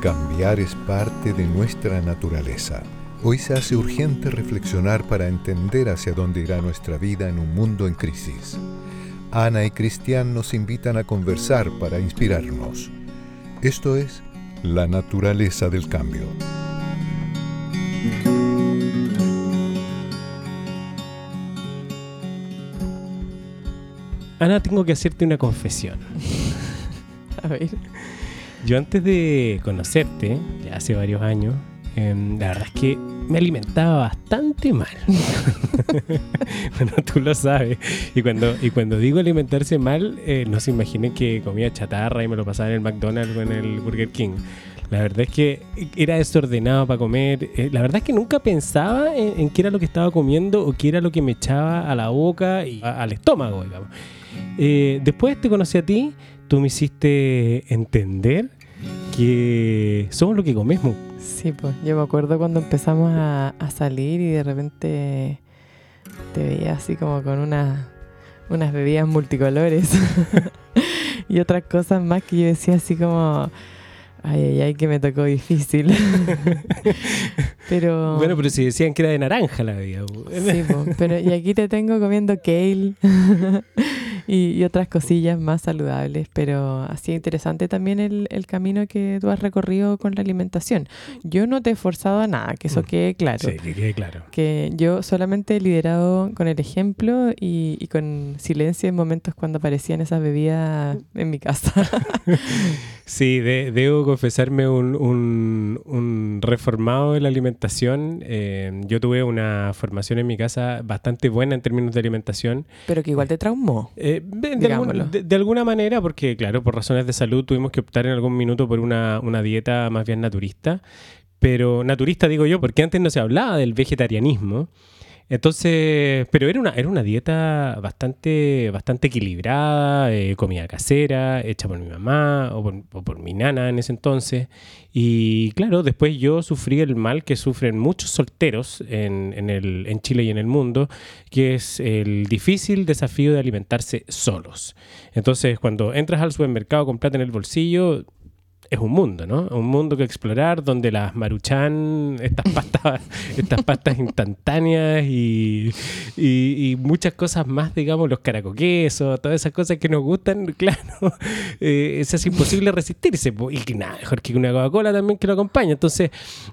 cambiar es parte de nuestra naturaleza. Hoy se hace urgente reflexionar para entender hacia dónde irá nuestra vida en un mundo en crisis. Ana y Cristian nos invitan a conversar para inspirarnos. Esto es La naturaleza del cambio. Ana, tengo que hacerte una confesión. A ver. Yo antes de conocerte, ya hace varios años, em, la verdad es que me alimentaba bastante mal. bueno, tú lo sabes. Y cuando, y cuando digo alimentarse mal, eh, no se imaginen que comía chatarra y me lo pasaba en el McDonald's o en el Burger King. La verdad es que era desordenado para comer. Eh, la verdad es que nunca pensaba en, qué era lo que estaba comiendo o qué era lo que me echaba a la boca y al estómago, digamos. Eh, después te conocí a ti, tú me hiciste entender que somos lo que comemos. Sí, pues yo me acuerdo cuando empezamos a, salir y de repente te veía así como con una, unas bebidas multicolores y otras cosas más que yo decía así como Ay, ay, ay, que me tocó difícil. pero. Bueno, pero si decían que era de naranja la vida. sí, pero y aquí te tengo comiendo kale y, otras cosillas más saludables. Pero así interesante también el, el, camino que tú has recorrido con la alimentación. Yo no te he forzado a nada, que eso mm. quede claro. Sí, que quede claro. Que yo solamente he liderado con el ejemplo y, y con silencio en momentos cuando aparecían esas bebidas en mi casa. Sí, debo confesarme un, un, reformado de la alimentación. Eh, yo tuve una formación en mi casa bastante buena en términos de alimentación. Pero que igual te traumó. Eh, de, alguna manera, porque claro, por razones de salud tuvimos que optar en algún minuto por una, una dieta más bien naturista. Pero naturista digo yo, porque antes no se hablaba del vegetarianismo. Entonces, pero era una, era una dieta bastante, bastante equilibrada, eh, comida casera, hecha por mi mamá o por, mi nana en ese entonces. Y claro, después yo sufrí el mal que sufren muchos solteros en, en, el, en Chile y en el mundo, que es el difícil desafío de alimentarse solos. Entonces, cuando entras al supermercado con plata en el bolsillo, es un mundo, ¿no? Un mundo que explorar donde las maruchan, estas pastas, estas pastas instantáneas y, y, muchas cosas más, digamos, los caracoquesos, todas esas cosas que nos gustan, claro, eh, es imposible resistirse. Y nada, mejor que una Coca-Cola también que lo acompaña. Entonces,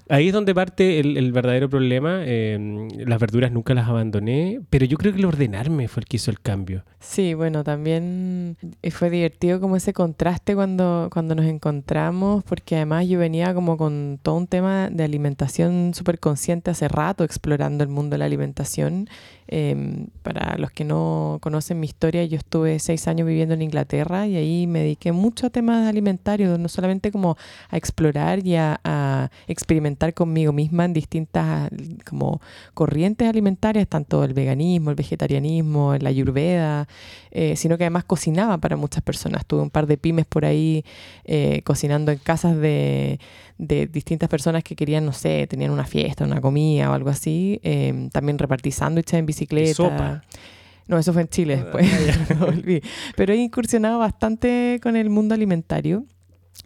ahí es donde parte el, verdadero problema. Eh, las verduras nunca las abandoné, pero yo creo que el ordenarme fue el que hizo el cambio. Sí, bueno, también fue divertido como ese contraste cuando, cuando nos encontramos porque además yo venía como con todo un tema de alimentación súper consciente hace rato, explorando el mundo de la alimentación. Em, para los que no conocen mi historia, yo estuve seis años viviendo en Inglaterra y ahí me dediqué mucho a temas alimentarios, no solamente como a explorar y a, experimentar conmigo misma en distintas como corrientes alimentarias, tanto el veganismo, el vegetarianismo, la ayurveda, eh, sino que además cocinaba para muchas personas. Tuve un par de pymes por ahí eh, cocinando en casas de, distintas personas que querían, no sé, tenían una fiesta, una comida o algo así. Em, también repartí sándwiches en bicicleta. No, eso fue en Chile ah, después. Pero he incursionado bastante con el mundo alimentario.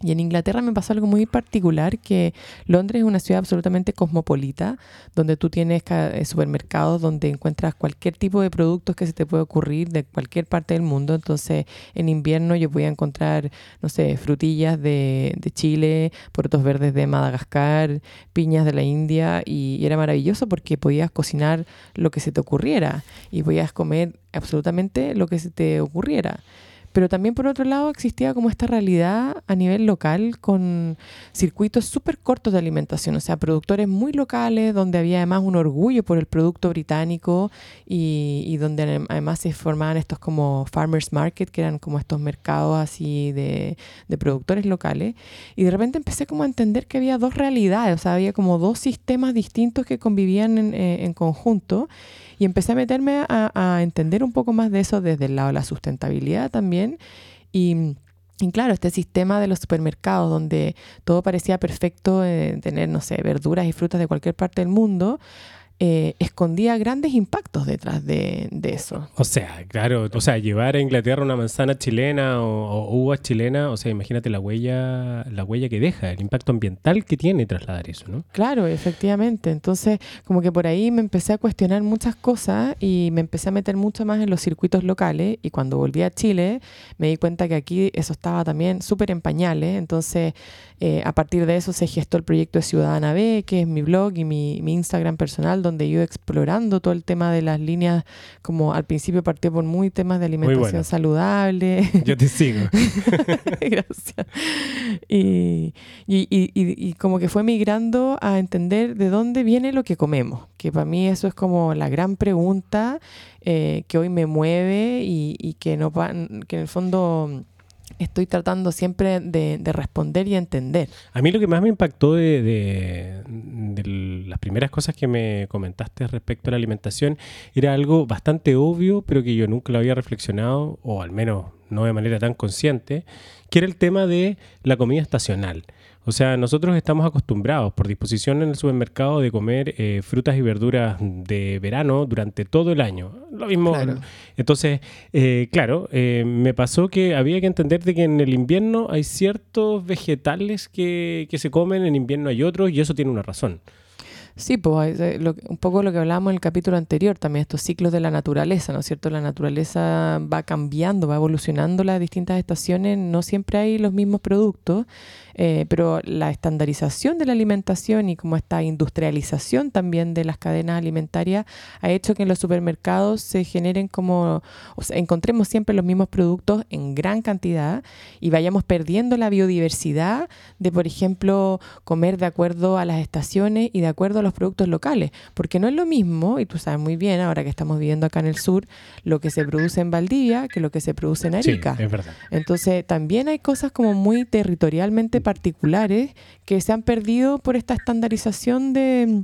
Y en Inglaterra me pasó algo muy particular, que Londres es una ciudad absolutamente cosmopolita, donde tú tienes eh, supermercados donde encuentras cualquier tipo de productos que se te puede ocurrir de cualquier parte del mundo. Entonces, en invierno yo voy a encontrar, no sé, frutillas de, de Chile, puertos verdes de Madagascar, piñas de la India, y, y era maravilloso porque podías cocinar lo que se te ocurriera y podías comer absolutamente lo que se te ocurriera. Pero también por otro lado existía como esta realidad a nivel local con circuitos súper cortos de alimentación, o sea, productores muy locales donde había además un orgullo por el producto británico y, donde además se formaban estos como farmers market, que eran como estos mercados así de, productores locales. Y de repente empecé como a entender que había dos realidades, o sea, había como dos sistemas distintos que convivían en, eh, en conjunto y empecé a meterme a, entender un poco más de eso desde el lado de la sustentabilidad también. Y, claro, este sistema de los supermercados donde todo parecía perfecto, eh, tener, no sé, verduras y frutas de cualquier parte del mundo, eh, escondía grandes impactos detrás de, eso. O sea, claro, o sea, llevar a Inglaterra una manzana chilena o, o, uvas chilena, o sea, imagínate la huella, la huella que deja, el impacto ambiental que tiene trasladar eso, ¿no? Claro, efectivamente. Entonces, como que por ahí me empecé a cuestionar muchas cosas y me empecé a meter mucho más en los circuitos locales y cuando volví a Chile me di cuenta que aquí eso estaba también súper en pañales, entonces eh, a partir de eso se gestó el proyecto de Ciudadana B, que es mi blog y mi, Instagram personal, donde yo explorando todo el tema de las líneas, como al principio partió por muy temas de alimentación saludable. Yo te sigo. Gracias. Y, y, como que fue migrando a entender de dónde viene lo que comemos, que para mí eso es como la gran pregunta eh, que hoy me mueve y, que, no, que en el fondo estoy tratando siempre de, responder y entender. A mí lo que más me impactó de, las primeras cosas que me comentaste respecto a la alimentación era algo bastante obvio, pero que yo nunca lo había reflexionado, o al menos no de manera tan consciente, que era el tema de la comida estacional. O sea, nosotros estamos acostumbrados por disposición en el supermercado de comer eh, frutas y verduras de verano durante todo el año. Lo mismo. Entonces, eh, claro, eh, me pasó que había que entender de que en el invierno hay ciertos vegetales que, que se comen, en invierno hay otros, y eso tiene una razón. Sí, pues un poco lo que hablábamos en el capítulo anterior, también estos ciclos de la naturaleza, ¿no es cierto? La naturaleza va cambiando, va evolucionando las distintas estaciones, no siempre hay los mismos productos eh, pero la estandarización de la alimentación y como esta industrialización también de las cadenas alimentarias ha hecho que en los supermercados se generen como, o sea, encontremos siempre los mismos productos en gran cantidad y vayamos perdiendo la biodiversidad de, por ejemplo, comer de acuerdo a las estaciones y de acuerdo a los productos locales, porque no es lo mismo, y tú sabes muy bien, ahora que estamos viviendo acá en el sur, lo que se produce en Valdivia que lo que se produce en Arica. Sí, es verdad. Entonces, también hay cosas como muy territorialmente particulares que se han perdido por esta estandarización de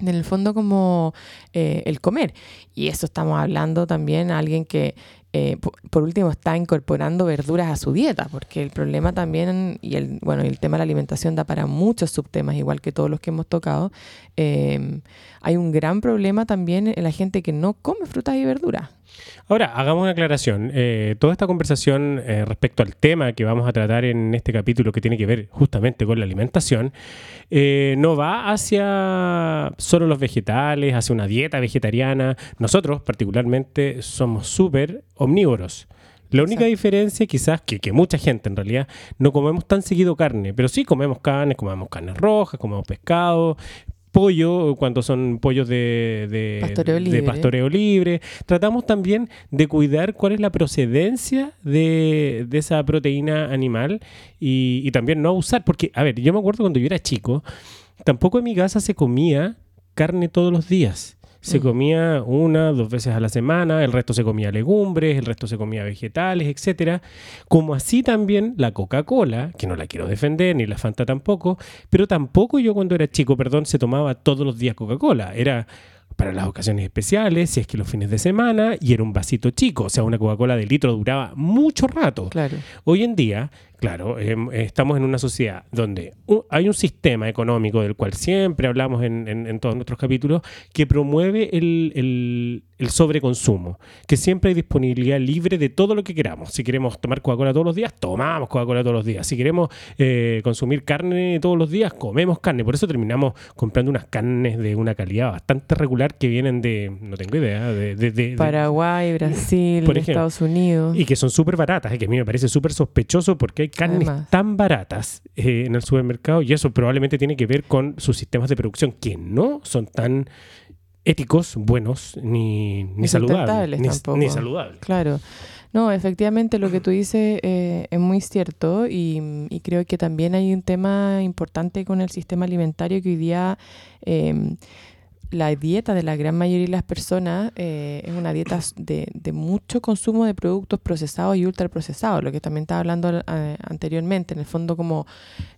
en el fondo como eh, el comer. Y eso estamos hablando también a alguien que eh, por último está incorporando verduras a su dieta, porque el problema también, y el, bueno, el tema de la alimentación da para muchos subtemas, igual que todos los que hemos tocado, eh, hay un gran problema también en la gente que no come frutas y verduras. Ahora, hagamos una aclaración. Eh, toda esta conversación eh, respecto al tema que vamos a tratar en este capítulo que tiene que ver justamente con la alimentación, eh, no va hacia solo los vegetales, hacia una dieta vegetariana. Nosotros particularmente somos súper omnívoros. La única diferencia quizás que, que mucha gente en realidad no comemos tan seguido carne, pero sí comemos carne, comemos carnes rojas, comemos pescado, pollo, cuando son pollos de, de, pastoreo, libre. Tratamos también de cuidar cuál es la procedencia de, esa proteína animal y, y, también no usar, porque, a ver, yo me acuerdo cuando yo era chico, tampoco en mi casa se comía carne todos los días. Se comía una, dos veces a la semana, el resto se comía legumbres, el resto se comía vegetales, etcétera. Como así también la Coca-Cola, que no la quiero defender, ni la Fanta tampoco, pero tampoco yo cuando era chico, perdón, se tomaba todos los días Coca-Cola. Era para las ocasiones especiales, si es que los fines de semana, y era un vasito chico, o sea, una Coca-Cola de litro duraba mucho rato. Claro. Hoy en día Claro, em, estamos en una sociedad donde hay un sistema económico del cual siempre hablamos en, todos nuestros capítulos que promueve el, sobreconsumo, que siempre hay disponibilidad libre de todo lo que queramos. Si queremos tomar Coca-Cola todos los días, tomamos Coca-Cola todos los días. Si queremos eh, consumir carne todos los días, comemos carne. Por eso terminamos comprando unas carnes de una calidad bastante regular que vienen de, no tengo idea, de... Paraguay, Brasil, Estados Unidos. Y que son súper baratas, y que a mí me parece súper sospechoso porque hay carnes tan baratas eh, en el supermercado y eso probablemente tiene que ver con sus sistemas de producción que no son tan éticos, buenos, ni, ni, saludables. Ni, saludables. Claro. No, efectivamente lo que tú dices eh, es muy cierto y, creo que también hay un tema importante con el sistema alimentario que hoy día eh, la dieta de la gran mayoría de las personas eh, es una dieta de, mucho consumo de productos procesados y ultraprocesados, lo que también estaba hablando eh, anteriormente. En el fondo, como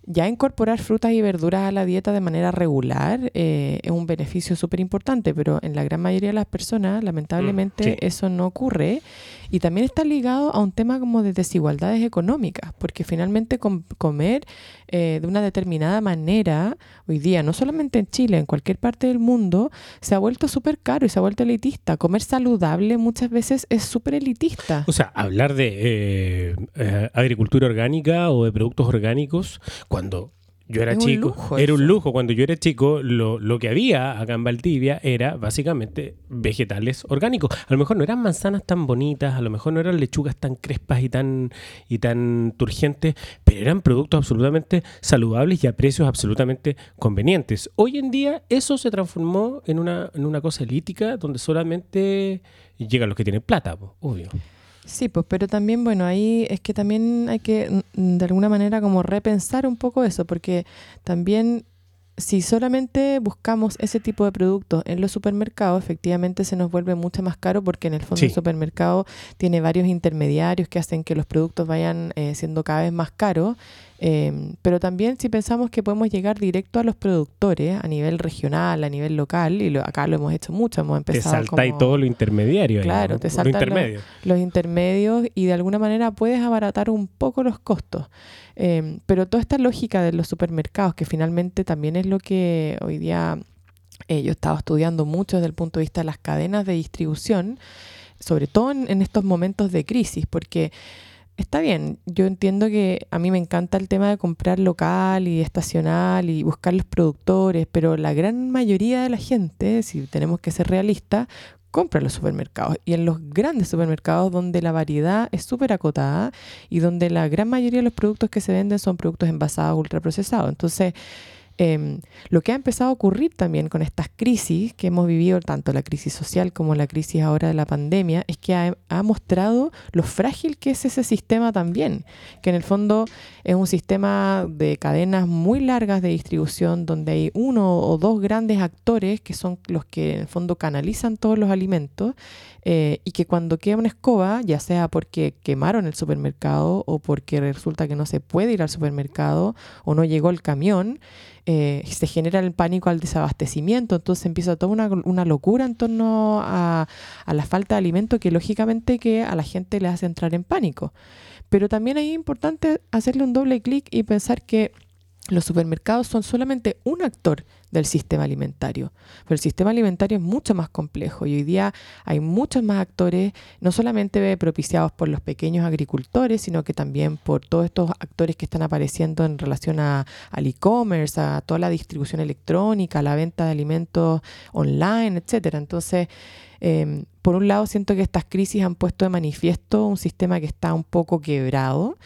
ya incorporar frutas y verduras a la dieta de manera regular eh, es un beneficio súper importante, pero en la gran mayoría de las personas, lamentablemente, mm, eso no ocurre Y también está ligado a un tema como de desigualdades económicas, porque finalmente comer eh, de una determinada manera, hoy día, no solamente en Chile, en cualquier parte del mundo, se ha vuelto súper caro y se ha vuelto elitista. Comer saludable muchas veces es súper elitista. O sea, hablar de eh, eh, agricultura orgánica o de productos orgánicos, cuando yo era chico, era un lujo. Cuando yo era chico, lo, lo, que había acá en Valdivia era básicamente vegetales orgánicos. A lo mejor no eran manzanas tan bonitas, a lo mejor no eran lechugas tan crespas y tan, y tan turgentes, pero eran productos absolutamente saludables y a precios absolutamente convenientes. Hoy en día eso se transformó en una, en una cosa elítica donde solamente llegan los que tienen plata, obvio. Sí, pues, pero también, bueno, ahí es que también hay que mm, de alguna manera como repensar un poco eso, porque también si solamente buscamos ese tipo de productos en los supermercados, efectivamente se nos vuelve mucho más caro porque en el fondo el supermercado tiene varios intermediarios que hacen que los productos vayan eh, siendo cada vez más caros Em, pero también si pensamos que podemos llegar directo a los productores a nivel regional, a nivel local, y acá lo hemos hecho mucho, hemos empezado. Te salta y todo lo intermediario. Claro, te saltan los, intermedios y de alguna manera puedes abaratar un poco los costos. Em, pero toda esta lógica de los supermercados, que finalmente también es lo que hoy día eh, yo estaba estudiando mucho desde el punto de vista de las cadenas de distribución, sobre todo en estos momentos de crisis, porque está bien, yo entiendo que a mí me encanta el tema de comprar local y estacional y buscar los productores, pero la gran mayoría de la gente, si tenemos que ser realistas, compra en los supermercados y en los grandes supermercados donde la variedad es súper acotada y donde la gran mayoría de los productos que se venden son productos envasados, ultraprocesados. Entonces, Em, lo que ha empezado a ocurrir también con estas crisis que hemos vivido, tanto la crisis social como la crisis ahora de la pandemia, es que ha, mostrado lo frágil que es ese sistema también, que en el fondo es un sistema de cadenas muy largas de distribución donde hay uno o dos grandes actores que son los que en el fondo canalizan todos los alimentos eh, y que cuando queda una escoba, ya sea porque quemaron el supermercado o porque resulta que no se puede ir al supermercado o no llegó el camión, eh, se genera el pánico al desabastecimiento, entonces empieza toda una, una locura en torno a, a, la falta de alimento que lógicamente que a la gente le hace entrar en pánico. Pero también es importante hacerle un doble clic y pensar que los supermercados son solamente un actor del sistema alimentario. Pero el sistema alimentario es mucho más complejo y hoy día hay muchos más actores, no solamente propiciados por los pequeños agricultores, sino que también por todos estos actores que están apareciendo en relación a, al e-commerce, a toda la distribución electrónica, a la venta de alimentos online, etcétera. Entonces, em, por un lado, siento que estas crisis han puesto de manifiesto un sistema que está un poco quebrado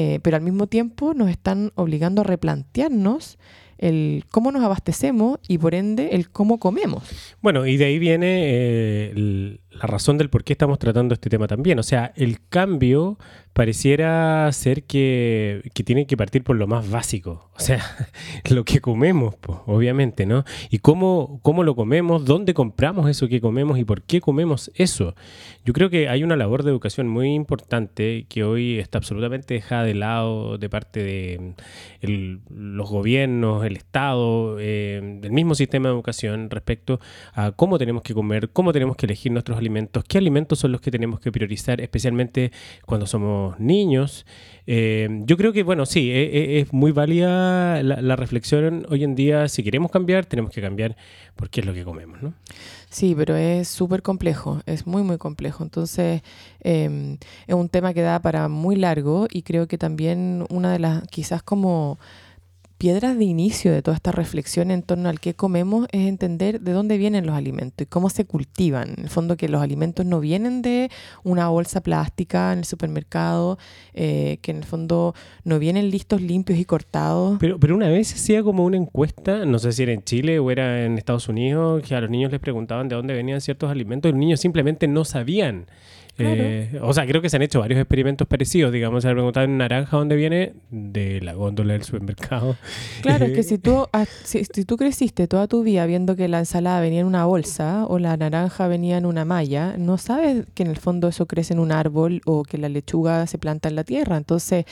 eh, pero al mismo tiempo nos están obligando a replantearnos el cómo nos abastecemos y por ende el cómo comemos. Bueno, y de ahí viene eh, la razón del por qué estamos tratando este tema también. O sea, el cambio pareciera ser que, que tiene que partir por lo más básico, o sea, lo que comemos, pues, obviamente, ¿no? Y cómo, cómo lo comemos, dónde compramos eso que comemos y por qué comemos eso. Yo creo que hay una labor de educación muy importante que hoy está absolutamente dejada de lado de parte de los gobiernos, el Estado, eh, del mismo sistema de educación respecto a cómo tenemos que comer, cómo tenemos que elegir nuestros alimentos, qué alimentos son los que tenemos que priorizar, especialmente cuando somos niños. Eh, yo creo que, bueno, sí, e, e, es, muy válida la, reflexión hoy en día. Si queremos cambiar, tenemos que cambiar porque es lo que comemos, ¿no? Sí, pero es súper complejo, es muy, muy complejo. Entonces, em, es un tema que da para muy largo y creo que también una de las, quizás como piedras de inicio de toda esta reflexión en torno al qué comemos es entender de dónde vienen los alimentos y cómo se cultivan. En el fondo que los alimentos no vienen de una bolsa plástica en el supermercado, eh, que en el fondo no vienen listos, limpios y cortados. Pero, pero una vez hacía como una encuesta, no sé si era en Chile o era en Estados Unidos, que a los niños les preguntaban de dónde venían ciertos alimentos y los niños simplemente no sabían. Eh, o sea, creo que se han hecho varios experimentos parecidos. Digamos, se ha preguntado en naranja dónde viene, de la góndola del supermercado. Claro, es que si tú, si, tú creciste toda tu vida viendo que la ensalada venía en una bolsa o la naranja venía en una malla, no sabes que en el fondo eso crece en un árbol o que la lechuga se planta en la tierra. Entonces,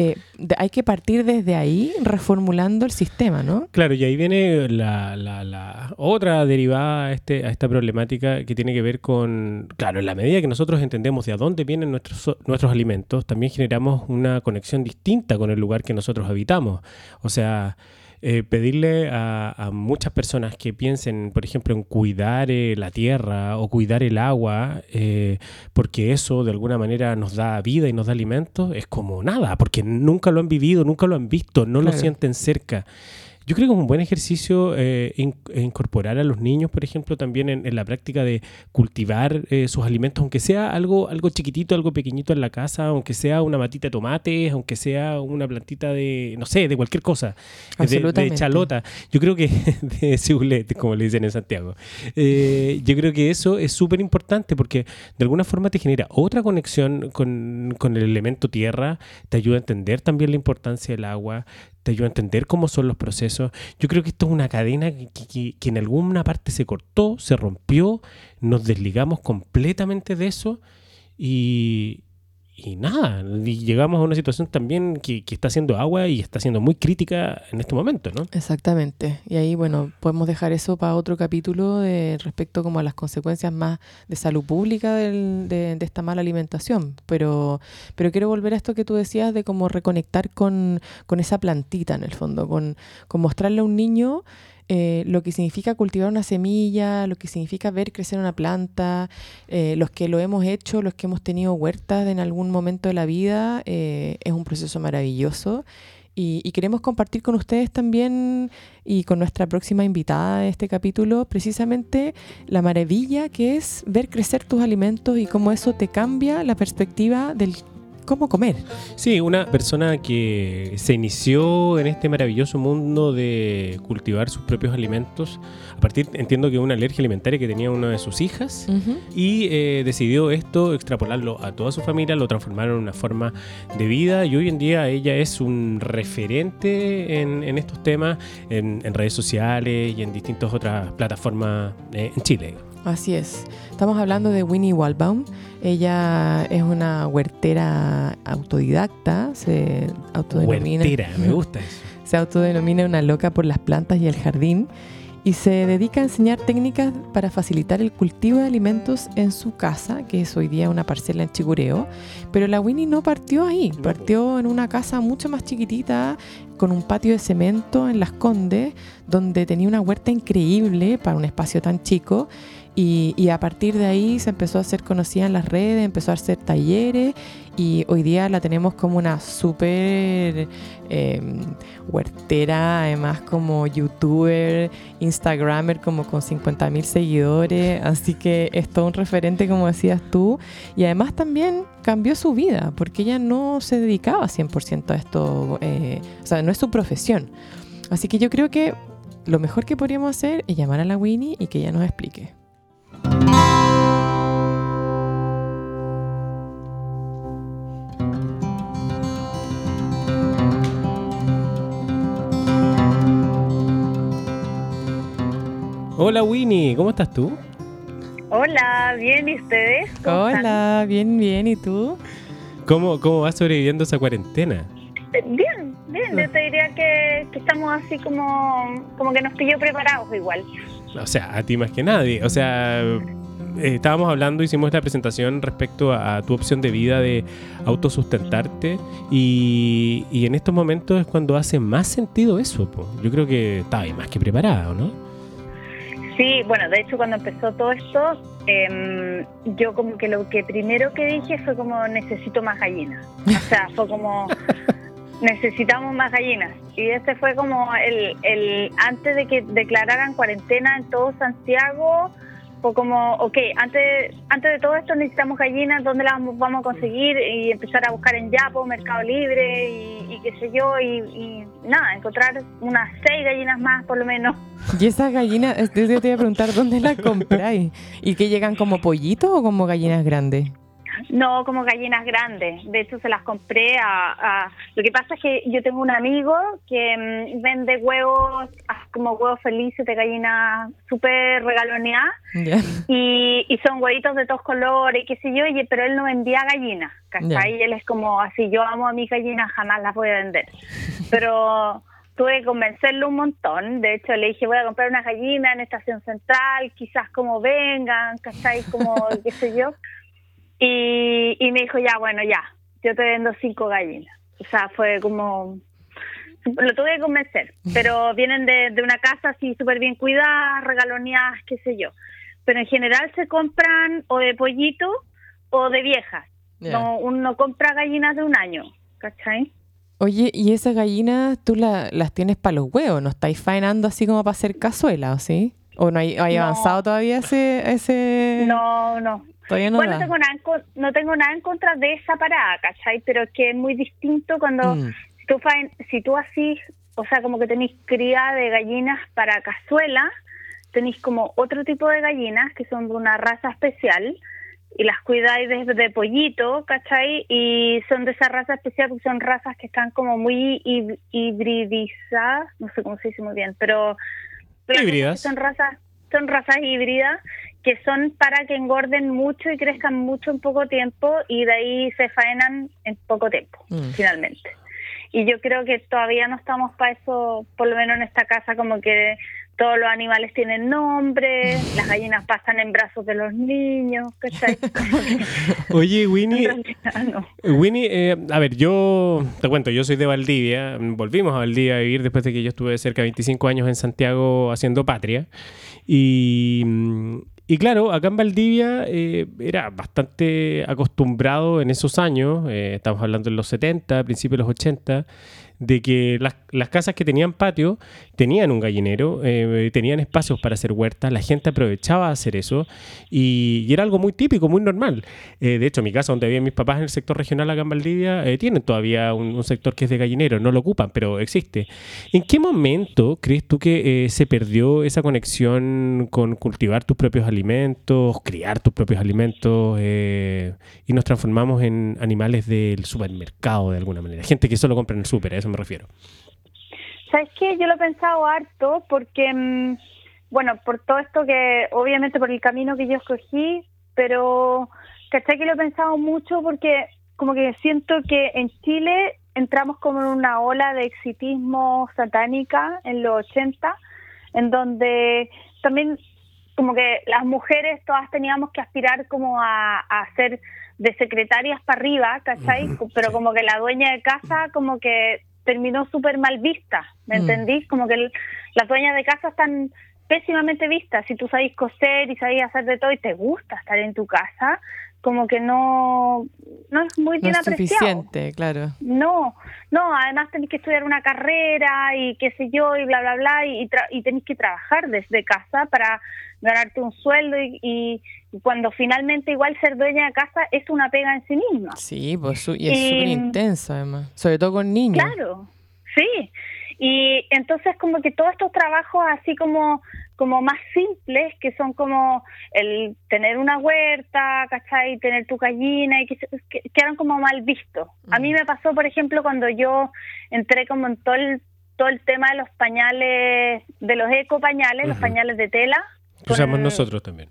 eh, hay que partir desde ahí reformulando el sistema, ¿no? Claro, y ahí viene la, la, otra derivada a, este, a esta problemática que tiene que ver con, claro, en la medida que nosotros entendemos de a dónde vienen nuestros alimentos, también generamos una conexión distinta con el lugar que nosotros habitamos. O sea, eh, pedirle a, muchas personas que piensen, por ejemplo, en cuidar eh, la tierra o cuidar el agua, eh, porque eso de alguna manera nos da vida y nos da alimento, es como nada, porque nunca lo han vivido, nunca lo han visto, no lo sienten cerca. Yo creo que es un buen ejercicio eh, incorporar a los niños, por ejemplo, también en, la práctica de cultivar eh, sus alimentos, aunque sea algo, algo chiquitito, algo pequeñito en la casa, aunque sea una matita de tomates, aunque sea una plantita de, no sé, de cualquier cosa, de, de, chalota. Yo creo que, de cibulet, como le dicen en Santiago. Eh, yo creo que eso es súper importante porque de alguna forma te genera otra conexión con, con el elemento tierra, te ayuda a entender también la importancia del agua, te ayuda a entender cómo son los procesos. Yo creo que esto es una cadena que, que, en alguna parte se cortó, se rompió, nos desligamos completamente de eso y, y nada, llegamos a una situación también que, está haciendo agua y está siendo muy crítica en este momento, ¿no? Exactamente. Y ahí, bueno, podemos dejar eso para otro capítulo de respecto como a las consecuencias más de salud pública de, esta mala alimentación. Pero, pero quiero volver a esto que tú decías de cómo reconectar con, con esa plantita en el fondo, con, con mostrarle a un niño eh, lo que significa cultivar una semilla, lo que significa ver crecer una planta, eh, los que lo hemos hecho, los que hemos tenido huertas en algún momento de la vida, eh, es un proceso maravilloso. Y, queremos compartir con ustedes también y con nuestra próxima invitada de este capítulo precisamente la maravilla que es ver crecer tus alimentos y cómo eso te cambia la perspectiva del cómo comer. Sí, una persona que se inició en este maravilloso mundo de cultivar sus propios alimentos, a partir, entiendo que una alergia alimentaria que tenía una de sus hijas, y eh, decidió esto, extrapolarlo a toda su familia, lo transformaron en una forma de vida, y hoy en día ella es un referente en, estos temas, en, redes sociales y en distintas otras plataformas eh, en Chile. Así es. Estamos hablando de Winnie Walbaum. Ella es una huertera autodidacta, se autodenomina. Huertera, me gusta eso. Se autodenomina una loca por las plantas y el jardín y se dedica a enseñar técnicas para facilitar el cultivo de alimentos en su casa, que es hoy día una parcela en Chigureo. Pero la Winnie no partió ahí, partió en una casa mucho más chiquitita, con un patio de cemento en Las Condes, donde tenía una huerta increíble para un espacio tan chico y, a partir de ahí se empezó a hacer conocida en las redes, empezó a hacer talleres y hoy día la tenemos como una súper em, huertera, además como youtuber, instagramer, como con 50 mil seguidores, así que es todo un referente como decías tú y además también cambió su vida porque ella no se dedicaba 100% a esto, eh, o sea, no es su profesión. Así que yo creo que lo mejor que podríamos hacer es llamar a la Winnie y que ella nos explique. Hola Winnie, ¿cómo estás tú? Hola, bien, ¿y ustedes? Hola, bien, bien, ¿y tú? ¿Cómo, cómo vas sobreviviendo esa cuarentena? Eh, bien, bien, yo te diría que, estamos así como, como que nos pilló preparados igual. O sea, a ti más que nadie. O sea, eh, estábamos hablando, hicimos esta presentación respecto a, tu opción de vida de autosustentarte y, y, en estos momentos es cuando hace más sentido eso. Yo creo que estaba más que preparado, ¿no? Sí, bueno, de hecho cuando empezó todo esto, em, yo como que lo que primero que dije fue como necesito más gallinas. O sea, fue como necesitamos más gallinas. Y este fue como el, el antes de que declararan cuarentena en todo Santiago, fue como, ok, antes, antes de todo esto necesitamos gallinas, ¿dónde las vamos a conseguir? Y empezar a buscar en Yapo, Mercado Libre y, qué sé yo, y, nada, encontrar unas seis gallinas más por lo menos. Y esas gallinas, yo te voy a preguntar, ¿dónde las compráis? ¿Y que llegan como pollitos o como gallinas grandes? No, como gallinas grandes. De hecho, se las compré a, Lo que pasa es que yo tengo un amigo que mm, vende huevos ah, como huevos felices de gallinas súper regaloneadas. Y, y, son huevitos de todos colores, y qué sé yo, pero él no vendía gallinas. ¿Cachai? Él es como así, yo amo a mis gallinas, jamás las voy a vender. Pero tuve que convencerlo un montón. De hecho, le dije, voy a comprar una gallina en Estación Central, quizás como vengan, ¿cachai? Como, qué sé yo Y, y me dijo, ya, bueno, ya, yo te vendo cinco gallinas. O sea, fue como lo tuve que convencer, pero vienen de, de una casa así súper bien cuidada, regaloneadas, qué sé yo. Pero en general se compran o de pollito o de viejas. No, uno compra gallinas de un año, ¿cachai? Oye, ¿y esas gallinas tú las tienes para los huevos? ¿No estáis faenando así como para hacer cazuela, o sí? ¿O no hay, avanzado todavía ese, ese...? No, no. Todavía no bueno, tengo nada en, no tengo nada en contra de esa parada, ¿cachai? Pero es que es muy distinto cuando mm tú, si tú así, o sea, como que tenéis cría de gallinas para cazuela, tenéis como otro tipo de gallinas que son de una raza especial y las cuidáis desde de pollito, ¿cachai? Y son de esa raza especial porque son razas que están como muy hibridizadas, no sé cómo se dice muy bien, pero, híbridas. son razas son razas híbridas que son para que engorden mucho y crezcan mucho en poco tiempo y de ahí se faenan en poco tiempo, mm. finalmente. Y yo creo que todavía no estamos para eso, por lo menos en esta casa, como que todos los animales tienen nombre, las gallinas pasan en brazos de los niños, Oye, Winnie, Winnie eh, a ver, yo te cuento, yo soy de Valdivia, volvimos a Valdivia a vivir después de que yo estuve cerca de 25 años en Santiago haciendo patria, y, y claro, acá en Valdivia eh, era bastante acostumbrado en esos años, eh, estamos hablando en los 70, principios de los 80, de que las, casas que tenían patio tenían un gallinero, eh, tenían espacios para hacer huertas, la gente aprovechaba a hacer eso y, era algo muy típico, muy normal. Eh, de hecho, mi casa donde viven mis papás en el sector regional acá en Valdivia, eh, tienen todavía un, sector que es de gallinero, no lo ocupan, pero existe. ¿En qué momento crees tú que se perdió esa conexión con cultivar tus propios alimentos, criar tus propios alimentos y nos transformamos en animales del supermercado de alguna manera? Gente que solo compra en el súper, eso me refiero. ¿Sabes qué? Yo lo he pensado harto porque, mm, bueno, por todo esto que, obviamente por el camino que yo escogí, pero, ¿cachai? Que lo he pensado mucho porque como que siento que en Chile entramos como en una ola de exitismo satánica en los 80, en donde también como que las mujeres todas teníamos que aspirar como a, a ser de secretarias para arriba, ¿cachai? Pero como que la dueña de casa como que terminó súper mal vista, ¿me mm. entendís? Como que las dueñas de casa están pésimamente vistas. Si tú sabes coser y sabes hacer de todo y te gusta estar en tu casa, como que no, no es muy bien no es suficiente, claro. No, no, además tenés que estudiar una carrera y qué sé yo y bla, bla, bla, y, y tenés que trabajar desde casa para ganarte un sueldo y, cuando finalmente igual ser dueña de casa es una pega en sí misma. Sí, pues y es súper intenso además, sobre todo con niños. Claro, sí. Y entonces como que todos estos trabajos así como como más simples, que son como el tener una huerta, ¿cachai? Tener tu gallina, y que, quedan como mal vistos. A mí mm. me pasó, por ejemplo, cuando yo entré como en todo el, todo el tema de los pañales, de los eco pañales, los pañales de tela. Usamos nosotros también.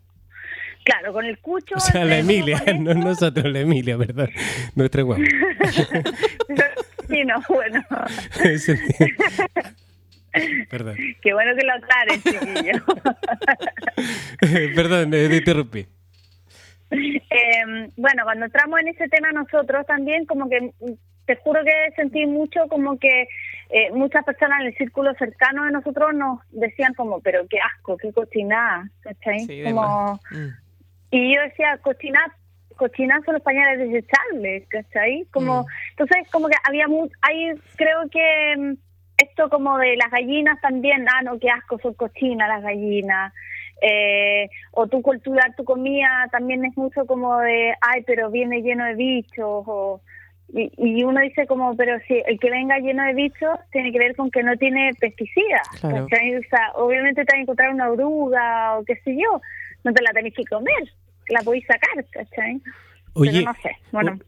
Claro, con el cucho. O sea, la Emilia, no nosotros, la Emilia, ¿verdad? Nuestra guapa. sí, no, bueno. Perdón. Qué bueno que lo aclares, chiquillo. Perdón, me interrumpí. Eh, bueno, cuando entramos en ese tema nosotros también, como que te juro que sentí mucho como que eh, muchas personas en el círculo cercano de nosotros nos decían como, pero qué asco, qué cochinada, ¿cachai? como, mm. Y yo decía, cochinada cochinas son los pañales desechables, ¿cachai? Como, mm. entonces como que había muy, ahí creo que mm, esto como de las gallinas también, ah, no, qué asco, son cochinas las gallinas. Eh, o tu culturar tu comida también es mucho como de, ay, pero viene lleno de bichos. O, y, uno dice como, pero si el que venga lleno de bichos tiene que ver con que no tiene pesticidas. O sea, obviamente te vas a encontrar una oruga o qué sé yo, no te la tenés que comer, la podéis sacar, ¿cachai? Oye,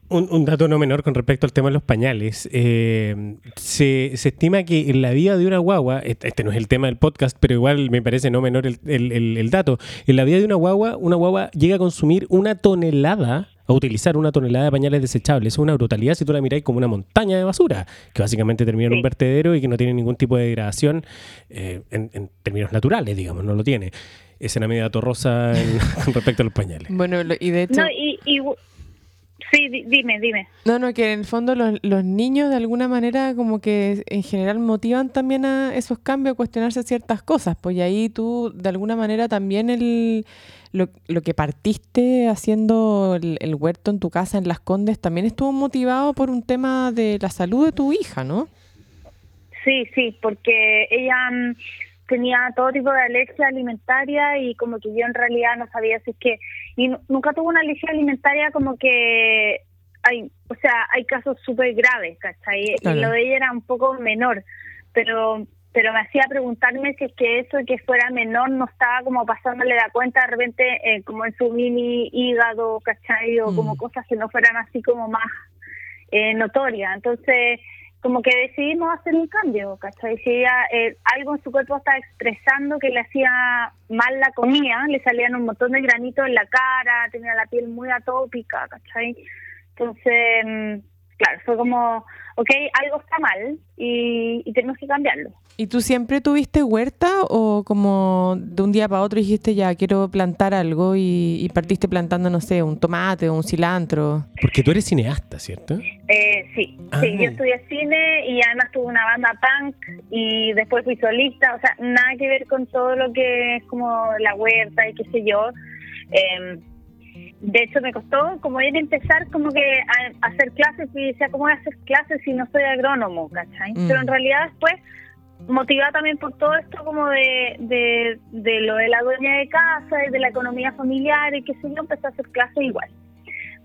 un, dato no menor con respecto al tema de los pañales. Eh, se, estima que en la vida de una guagua, este, no es el tema del podcast, pero igual me parece no menor el, dato, en la vida de una guagua, una guagua llega a consumir una tonelada a utilizar una tonelada de pañales desechables. Es una brutalidad si tú la miráis como una montaña de basura, que básicamente termina en un vertedero y que no tiene ningún tipo de degradación eh, en, términos naturales, digamos, no lo tiene. Es una medida torrosa con respecto a los pañales. Bueno, y de hecho... Sí, dime, dime. No, no, que en el fondo los, los, niños de alguna manera como que en general motivan también a esos cambios, a cuestionarse ciertas cosas, pues y ahí tú de alguna manera también el, lo, lo que partiste haciendo el, el, huerto en tu casa en Las Condes también estuvo motivado por un tema de la salud de tu hija, ¿no? Sí, sí, porque ella mm, tenía todo tipo de alergia alimentaria y como que yo en realidad no sabía si es que y nunca tuvo una alergia alimentaria como que hay o sea hay casos súper graves ¿cachai? y lo de ella era un poco menor pero pero me hacía preguntarme si es que eso que fuera menor no estaba como pasándole la cuenta de repente eh, como en su mini hígado ¿cachai? o como mm. cosas que no fueran así como más eh, notorias entonces como que decidimos hacer un cambio, ¿cachai? Si ella, eh, algo en su cuerpo estaba expresando que le hacía mal la comida, le salían un montón de granitos en la cara, tenía la piel muy atópica, ¿cachai? Entonces, mm, claro, fue como, ok, algo está mal y tenemos que cambiarlo. ¿Y tú siempre tuviste huerta o como de un día para otro dijiste ya quiero plantar algo y, partiste plantando, no sé, un tomate o un cilantro? Porque tú eres cineasta, ¿cierto? Eh, sí, sí, ah. yo estudié cine y además tuve una banda punk y después fui solista, o sea, nada que ver con todo lo que es como la huerta y qué sé yo. Em, de hecho me costó como ir a empezar como que a, hacer clases y decía, ¿cómo voy a hacer clases si no soy agrónomo? ¿cachai? Mm. Pero en realidad después motivada también por todo esto como de, de, lo de la dueña de casa y de la economía familiar y que sé yo, empecé a hacer clases igual.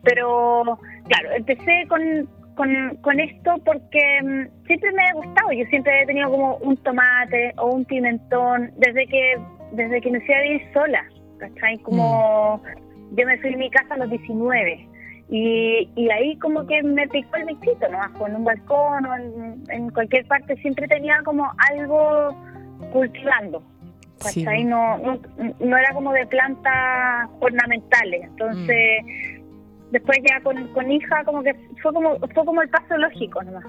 Pero claro, empecé con, con, esto porque mm, siempre me ha gustado, yo siempre he tenido como un tomate o un pimentón desde que desde que me fui a vivir sola, ¿cachai? Como mm. Yo me fui a mi casa a los 19 y, y ahí como que me picó el bichito, ¿no? En un balcón o en, cualquier parte siempre tenía como algo cultivando. No, no, era como de plantas ornamentales. Entonces, mm. después ya con, con hija como que fue como, fue como el paso lógico nomás.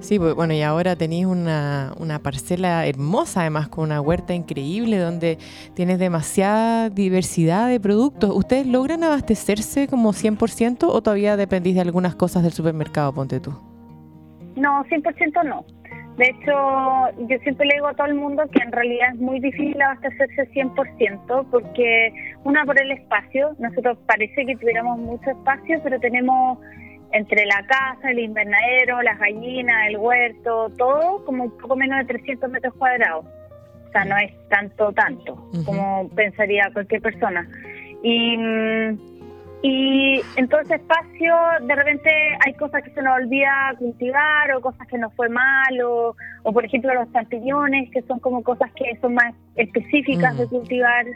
Sí, bueno, y ahora tenéis una, una, parcela hermosa, además, con una huerta increíble, donde tienes demasiada diversidad de productos. ¿Ustedes logran abastecerse como 100% o todavía dependís de algunas cosas del supermercado, ponte tú? No, 100% no. De hecho, yo siempre le digo a todo el mundo que en realidad es muy difícil abastecerse 100% porque, una, por el espacio, nosotros parece que tuviéramos mucho espacio, pero tenemos entre la casa, el invernadero, las gallinas, el huerto, todo como un poco menos de 300 metros cuadrados. O sea, no es tanto, tanto como pensaría cualquier persona. Y, y en todo ese espacio, de repente hay cosas que se nos olvida cultivar o cosas que nos fue mal, o, por ejemplo los champiñones, que son como cosas que son más específicas de cultivar.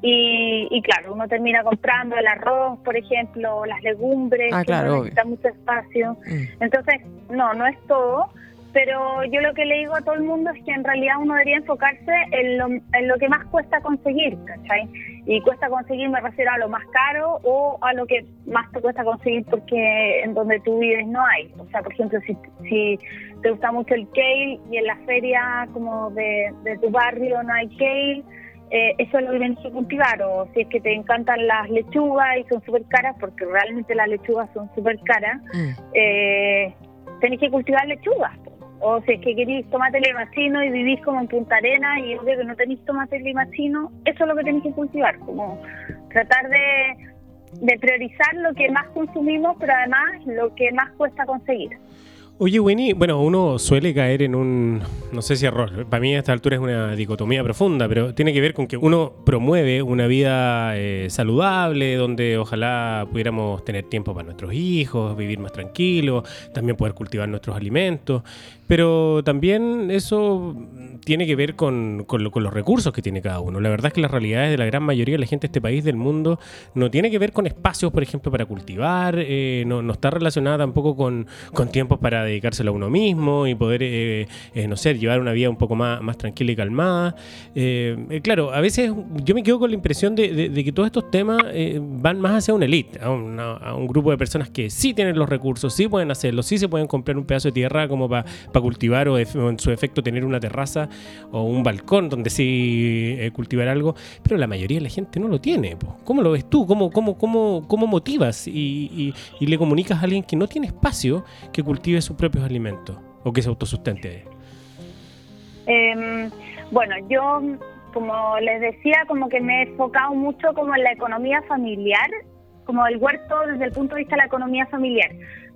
Y, claro, uno termina comprando el arroz, por ejemplo, las legumbres, ah, que no necesita mucho espacio. Mm. Entonces, no, no es todo, pero yo lo que le digo a todo el mundo es que en realidad uno debería enfocarse en lo, en lo que más cuesta conseguir, ¿cachai? Y cuesta conseguir, me refiero a lo más caro o a lo que más te cuesta conseguir porque en donde tú vives no hay. O sea, por ejemplo, si, si te gusta mucho el kale y en la feria como de, de tu barrio no hay kale, eh, eso es lo que tienes que cultivar. O si es que te encantan las lechugas y son súper caras, porque realmente las lechugas son súper caras, mm. eh, tenés que cultivar lechugas. O si es que queréis tomate limachino y vivís como en Punta Arena y obvio que no tenéis tomate limachino, eso es lo que tenéis que cultivar. Como tratar de, de priorizar lo que más consumimos, pero además lo que más cuesta conseguir. Oye, Winnie, bueno, uno suele caer en un, no sé si error, para mí a esta altura es una dicotomía profunda, pero tiene que ver con que uno promueve una vida eh, saludable, donde ojalá pudiéramos tener tiempo para nuestros hijos, vivir más tranquilos, también poder cultivar nuestros alimentos, pero también eso tiene que ver con, los recursos que tiene cada uno. La verdad es que las realidades de la gran mayoría de la gente de este país, del mundo, no tiene que ver con espacios, por ejemplo, para cultivar, eh, no, está relacionada tampoco con, con tiempos para dedicárselo a uno mismo y poder, eh, eh, no sé, llevar una vida un poco más, más tranquila y calmada. Eh, claro, a veces yo me quedo con la impresión de, que todos estos temas van más hacia una elite, a, un grupo de personas que sí tienen los recursos, sí pueden hacerlo, sí se pueden comprar un pedazo de tierra como para cultivar o, en su efecto tener una terraza o un balcón donde sí cultivar algo, pero la mayoría de la gente no lo tiene. ¿Cómo lo ves tú? ¿Cómo, cómo, cómo, cómo motivas y, y le comunicas a alguien que no tiene espacio que cultive sus propios alimentos o que se autosustente? Eh, bueno, yo, como les decía, como que me he enfocado mucho como en la economía familiar, como el huerto desde el punto de vista de la economía familiar.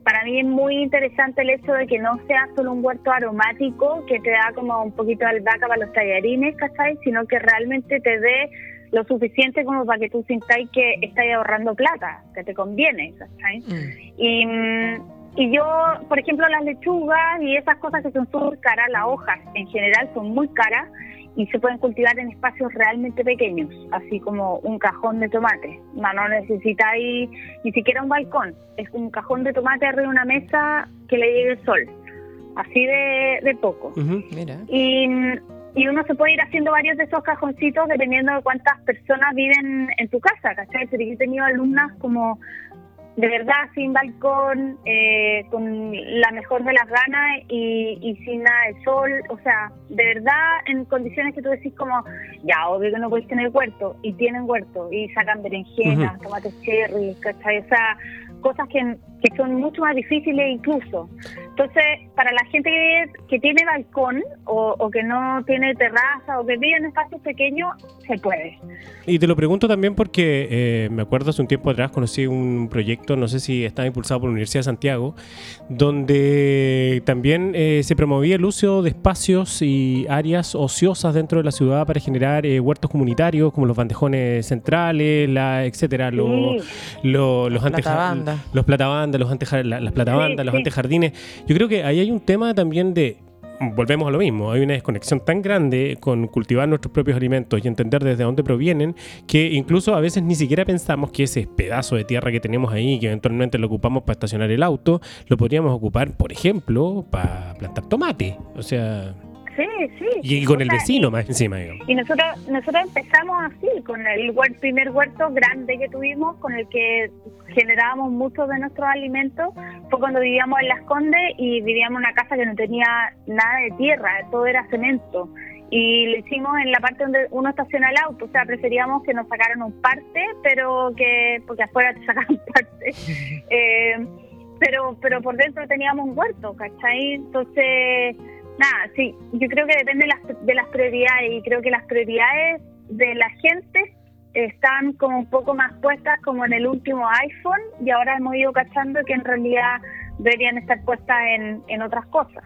Para mí es muy interesante el hecho de que no sea solo un huerto aromático que te da como un poquito de albahaca para los tallarines, ¿cachai? Sino que realmente te dé lo suficiente como para que tú sintáis que estás ahorrando plata, que te conviene, ¿cachai? Mm. Y mm, y yo, por ejemplo, las lechugas y esas cosas que son súper caras, las hojas en general son muy caras y se pueden cultivar en espacios realmente pequeños, así como un cajón de tomate. No, no necesitáis ni siquiera un balcón, es un cajón de tomate arriba de una mesa que le llegue el sol, así de, poco. Y, y uno se puede ir haciendo varios de esos cajoncitos dependiendo de cuántas personas viven en tu casa, ¿cachai? Pero yo he tenido alumnas como de verdad sin balcón, eh, con la mejor de las ganas y, sin nada de sol, o sea, de verdad en condiciones que tú decís como, ya, obvio que no puedes tener huerto, y tienen huerto, y sacan berenjenas, tomates cherry, ¿cachai? O sea, cosas que, que son mucho más difíciles incluso. Entonces, para la gente que, tiene balcón o, que no tiene terraza o que vive en espacios pequeños, se puede. Y te lo pregunto también porque eh, me acuerdo hace un tiempo atrás conocí un proyecto, no sé si estaba impulsado por la Universidad de Santiago, donde también eh, se promovía el uso de espacios y áreas ociosas dentro de la ciudad para generar eh, huertos comunitarios como los bandejones centrales, la, etcétera, los, los, los, los platabandas, los las platabandas, los antejardines yo creo que ahí hay un tema también de volvemos a lo mismo, hay una desconexión tan grande con cultivar nuestros propios alimentos y entender desde dónde provienen, que incluso a veces ni siquiera pensamos que ese pedazo de tierra que tenemos ahí, que eventualmente lo ocupamos para estacionar el auto, lo podríamos ocupar, por ejemplo, para plantar tomate. O sea... Sí, sí. Y, con el vecino más encima. Y nosotros nosotros empezamos así, con el primer huerto grande que tuvimos, con el que generábamos muchos de nuestros alimentos, fue cuando vivíamos en Las Condes y vivíamos en una casa que no tenía nada de tierra, todo era cemento. Y lo hicimos en la parte donde uno estaciona el auto, o sea, preferíamos que nos sacaran un parte, pero que, porque afuera te sacaban parte. Eh, pero, pero por dentro teníamos un huerto, ¿cachai? Entonces nada, sí, yo creo que depende de las, de las prioridades y creo que las prioridades de la gente están como un poco más puestas como en el último iPhone y ahora hemos ido cachando que en realidad deberían estar puestas en, en otras cosas.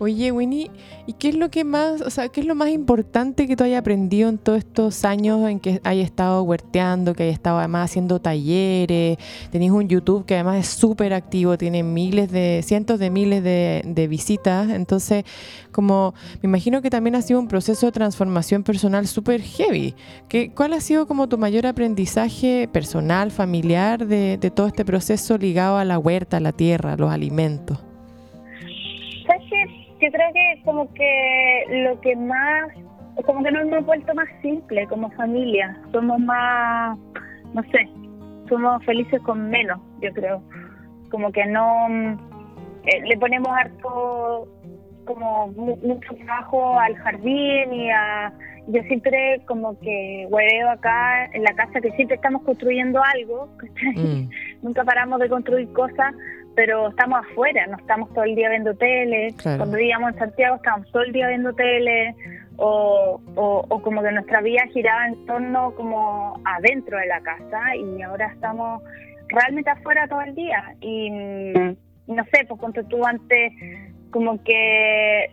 Oye, Winnie, ¿y qué es lo que más, o sea, qué es lo más importante que tú hayas aprendido en todos estos años en que hayas estado huerteando, que hayas estado además haciendo talleres? Tenéis un YouTube que además es súper activo, tiene miles de, cientos de miles de, visitas. Entonces, como me imagino que también ha sido un proceso de transformación personal súper heavy. ¿Qué, ¿Cuál ha sido como tu mayor aprendizaje personal, familiar de, de todo este proceso ligado a la huerta, a la tierra, a los alimentos? Yo creo que como que lo que más, como que nos hemos vuelto más simple como familia, somos más, no sé, somos felices con menos, yo creo, como que no, eh, le ponemos harto, como mucho trabajo al jardín y a, yo siempre como que hueveo acá en la casa que siempre estamos construyendo algo, mm. nunca paramos de construir cosas pero estamos afuera, no estamos todo el día viendo tele. Cuando vivíamos en Santiago estábamos todo el día viendo tele, o, o, como que nuestra vida giraba en torno como adentro de la casa y ahora estamos realmente afuera todo el día. Y no sé, pues cuando tú antes como que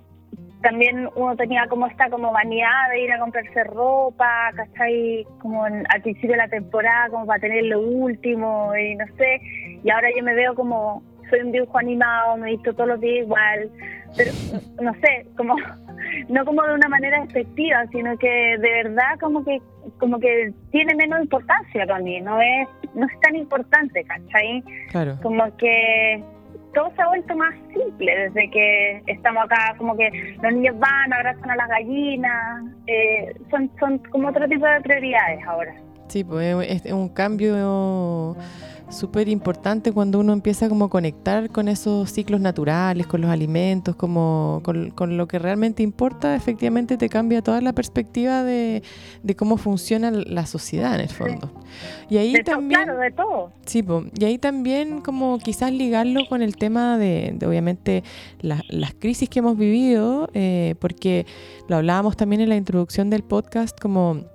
también uno tenía como esta como vanidad de ir a comprarse ropa, ¿cachai? Como al principio de la temporada, como para tener lo último y no sé. Y ahora yo me veo como soy un dibujo animado, me he visto todos los días igual, pero no sé, como no como de una manera efectiva, sino que de verdad como que como que tiene menos importancia para mí, no es no es tan importante, ¿cachai? Claro. Como que todo se ha vuelto más simple desde que estamos acá, como que los niños van, abrazan a las gallinas, eh, son, son como otro tipo de prioridades ahora. Sí, pues es un cambio súper importante cuando uno empieza como a conectar con esos ciclos naturales, con los alimentos, como con, lo que realmente importa, efectivamente te cambia toda la perspectiva de, cómo funciona la sociedad en el fondo. Y ahí también... claro, de todo. Sí, y ahí también como quizás ligarlo con el tema de, obviamente las crisis que hemos vivido, eh, porque lo hablábamos también en la introducción del podcast como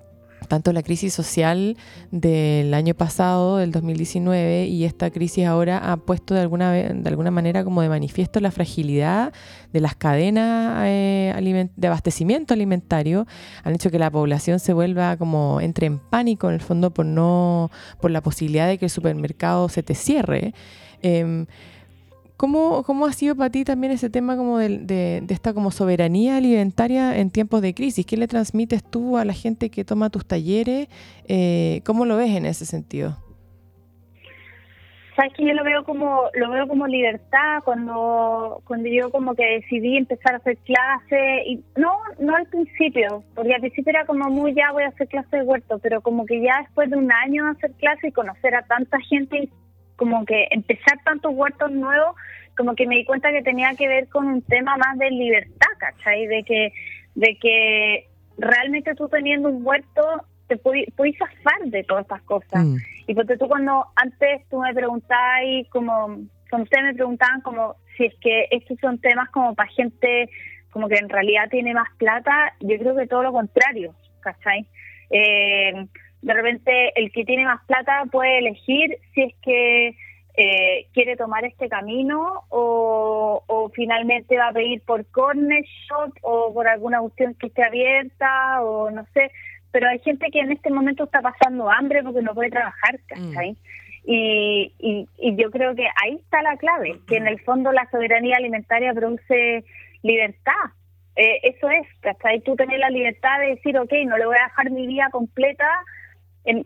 tanto la crisis social del año pasado, del 2019, y esta crisis ahora ha puesto de alguna, de alguna manera como de manifiesto la fragilidad de las cadenas eh, de abastecimiento alimentario, han hecho que la población se vuelva como entre en pánico en el fondo por no por la posibilidad de que el supermercado se te cierre. Em, ¿Cómo, ¿Cómo, ha sido para ti también ese tema como de, esta como soberanía alimentaria en tiempos de crisis? ¿Qué le transmites tú a la gente que toma tus talleres? Eh, ¿Cómo lo ves en ese sentido? Sabes que yo lo veo como lo veo como libertad cuando cuando yo como que decidí empezar a hacer clases y no no al principio porque al principio era como muy ya voy a hacer clases de huerto pero como que ya después de un año de hacer clases y conocer a tanta gente como que empezar tantos huertos nuevos, como que me di cuenta que tenía que ver con un tema más de libertad, ¿cachai? De que, de que realmente tú teniendo un huerto te puedes zafar de todas estas cosas. Mm. Y porque tú cuando antes tú me preguntabas como, cuando ustedes me preguntaban como si es que estos son temas como para gente como que en realidad tiene más plata, yo creo que todo lo contrario, ¿cachai? Eh, de repente el que tiene más plata puede elegir si es que eh, quiere tomar este camino o, finalmente va a pedir por corner shop o por alguna cuestión que esté abierta o no sé, pero hay gente que en este momento está pasando hambre porque no puede trabajar, ¿cachai? Mm. Y, y, yo creo que ahí está la clave, que en el fondo la soberanía alimentaria produce libertad. Eh, eso es, ¿cachai? Tú tener la libertad de decir, ok, no le voy a dejar mi vida completa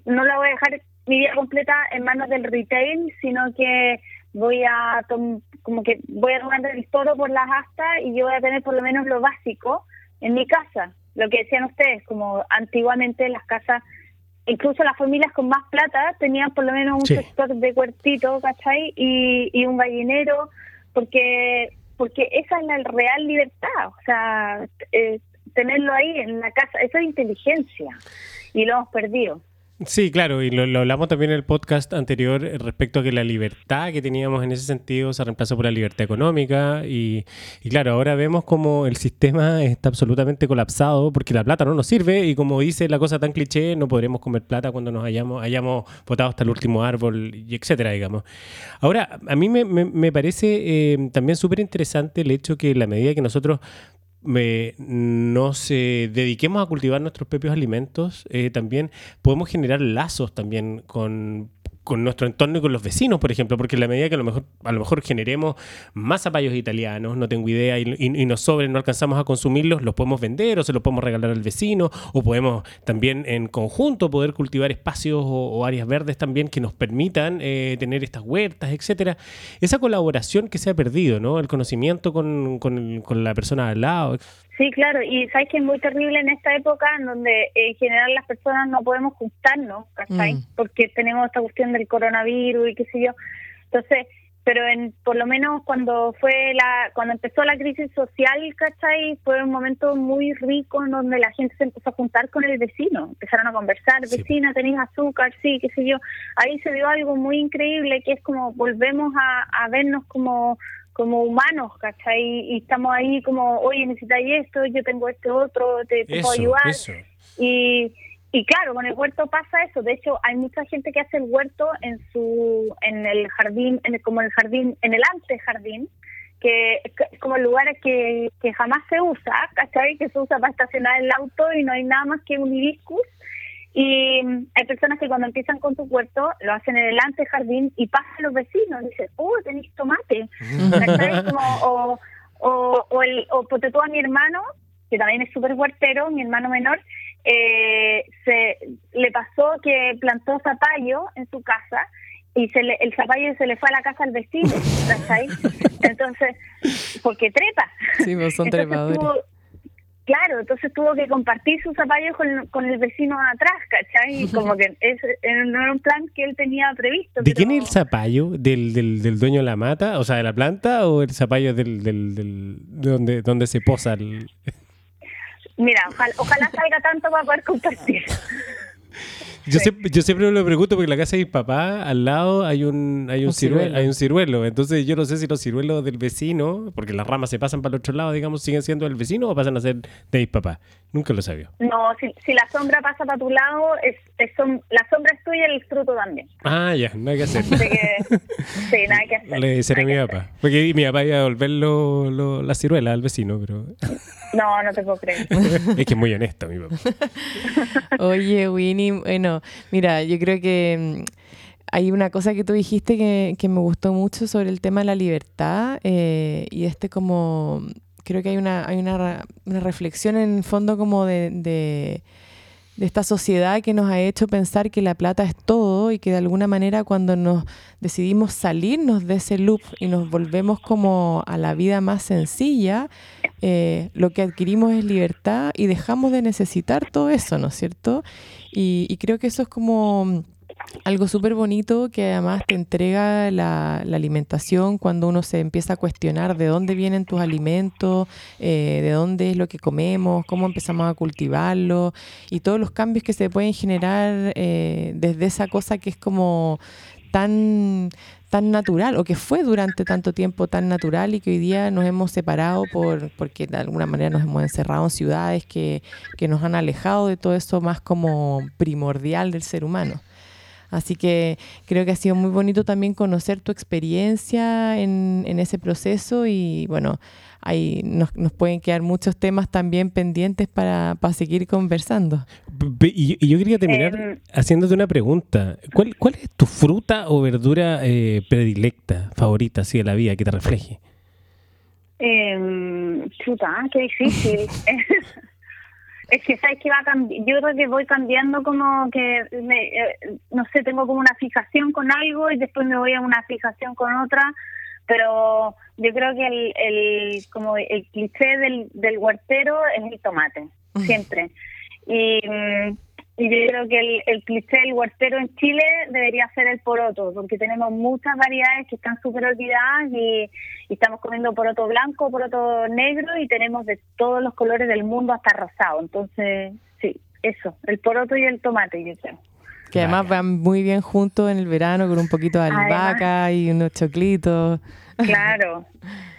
no la voy a dejar mi vida completa en manos del retail, sino que voy a como que voy a tomar el toro por las astas y yo voy a tener por lo menos lo básico en mi casa. Lo que decían ustedes, como antiguamente las casas, incluso las familias con más plata tenían por lo menos un sector de cuartito, ¿cachai? Y, y un gallinero, porque porque esa es la real libertad, o sea, eh, tenerlo ahí en la casa, eso es inteligencia y lo hemos perdido. Sí, claro, y lo, hablamos también en el podcast anterior eh, respecto a que la libertad que teníamos en ese sentido se reemplazó por la libertad económica y, claro, ahora vemos como el sistema está absolutamente colapsado porque la plata no nos sirve y como dice la cosa tan cliché, no podremos comer plata cuando nos hayamos, hayamos botado hasta el último árbol y etcétera, digamos. Ahora, a mí me, parece eh, también súper interesante el hecho que la medida que nosotros nos dediquemos a cultivar nuestros propios alimentos, eh, también podemos generar lazos también con con nuestro entorno y con los vecinos, por ejemplo, porque en la medida que a lo mejor, a lo mejor generemos más zapallos italianos, no tengo idea, y, nos sobren, no alcanzamos a consumirlos, los podemos vender o se los podemos regalar al vecino, o podemos también en conjunto poder cultivar espacios o, áreas verdes también que nos permitan eh, tener estas huertas, etcétera. Esa colaboración que se ha perdido, ¿no? El conocimiento con, con, con la persona al lado. Sí, claro, y sabes que es muy terrible en esta época en donde en general las personas no podemos juntarnos, ¿cachai? Mm. Porque tenemos esta cuestión del coronavirus y qué sé yo. Entonces, pero en, por lo menos cuando fue la cuando empezó la crisis social, ¿cachai? Fue un momento muy rico en donde la gente se empezó a juntar con el vecino, empezaron a conversar, vecina, tenéis azúcar, sí, qué sé yo. Ahí se dio algo muy increíble que es como volvemos a, a vernos como como humanos, ¿cachai? Y estamos ahí como, oye, necesitáis esto, yo tengo este otro, te, puedo ayudar. Y, y claro, con el huerto pasa eso. De hecho, hay mucha gente que hace el huerto en su, en el jardín, en como el jardín, en el antejardín, que es como el lugar que, que jamás se usa, ¿cachai? Que se usa para estacionar el auto y no hay nada más que un hibiscus y hay personas que cuando empiezan con su huerto lo hacen en el antejardín y pasan los vecinos y dicen, oh, tenéis tomate. o, o, o, el, a mi hermano, que también es súper huertero, mi hermano menor, eh, se le pasó que plantó zapallo en su casa y se le, el zapallo se le fue a la casa al vecino, ahí Entonces, porque trepa. Sí, vos pues son trepadores. Claro, entonces tuvo que compartir sus zapallos con, con el vecino atrás, ¿cachai? Y como que es, no era un plan que él tenía previsto. ¿De quién es el zapallo? ¿Del, del, ¿Del, dueño de la mata, o sea, de la planta, o el zapallo del, del, del de donde, donde se posa el... Mira, ojalá, ojalá salga tanto para poder compartir. Yo, siempre, yo siempre me lo pregunto porque en la casa de mi papá, al lado hay un, hay un, ciruelo, hay un ciruelo. Entonces yo no sé si los ciruelos del vecino, porque las ramas se pasan para el otro lado, digamos, siguen siendo del vecino o pasan a ser de mi papá. Nunca lo sabía. No, si, si la sombra pasa para tu lado, es, es la sombra es tuya y el fruto también. Ah, ya, no hay que hacer. sí, nada que hacer. Le deciré a mi papá. Porque mi papá iba a devolver la ciruela al vecino, pero... No, no te puedo creer. es que es muy honesto mi papá. Oye, Winnie, bueno, mira, yo creo que mm, hay una cosa que tú dijiste que, me gustó mucho sobre el tema de la libertad eh, y este como, creo que hay una, hay una, reflexión en el fondo como de esta sociedad que nos ha hecho pensar que la plata es todo y que de alguna manera cuando nos decidimos salirnos de ese loop y nos volvemos como a la vida más sencilla, eh, lo que adquirimos es libertad y dejamos de necesitar todo eso, ¿no es cierto? y creo que eso es como algo súper bonito que además te entrega la, alimentación cuando uno se empieza a cuestionar de dónde vienen tus alimentos, eh, de dónde es lo que comemos, cómo empezamos a cultivarlo y todos los cambios que se pueden generar eh, desde esa cosa que es como tan tan natural o que fue durante tanto tiempo tan natural y que hoy día nos hemos separado por porque de alguna manera nos hemos encerrado en ciudades que, que nos han alejado de todo eso más como primordial del ser humano. Así que creo que ha sido muy bonito también conocer tu experiencia en, ese proceso y bueno, ahí nos, pueden quedar muchos temas también pendientes para, seguir conversando. Y, yo quería terminar em, haciéndote una pregunta. ¿Cuál, ¿Cuál es tu fruta o verdura eh, predilecta, favorita, así de la vida, que te refleje? Eh, chuta, qué difícil. Es que sabes que va yo creo que voy cambiando como que, eh, no sé, tengo como una fijación con algo y después me voy a una fijación con otra, pero yo creo que el, el como el cliché del, del huertero es el tomate, siempre. Y mm, y yo creo que el, el cliché del huertero en Chile debería ser el poroto, porque tenemos muchas variedades que están súper olvidadas y, estamos comiendo poroto blanco, poroto negro y tenemos de todos los colores del mundo hasta rosado. Entonces, sí, eso, el poroto y el tomate, yo creo. Que además van muy bien juntos en el verano con un poquito de albahaca y unos choclitos. Claro.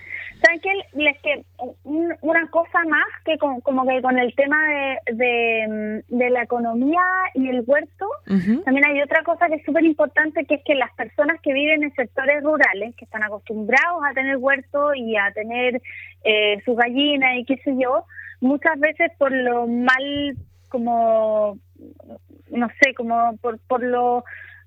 ¿Saben qué? Les que una cosa más que como que con el tema de, de, la economía y el huerto, también hay otra cosa que es súper importante, que es que las personas que viven en sectores rurales, que están acostumbrados a tener huerto y a tener eh, sus gallinas y qué sé yo, muchas veces por lo mal como no sé, como por, por lo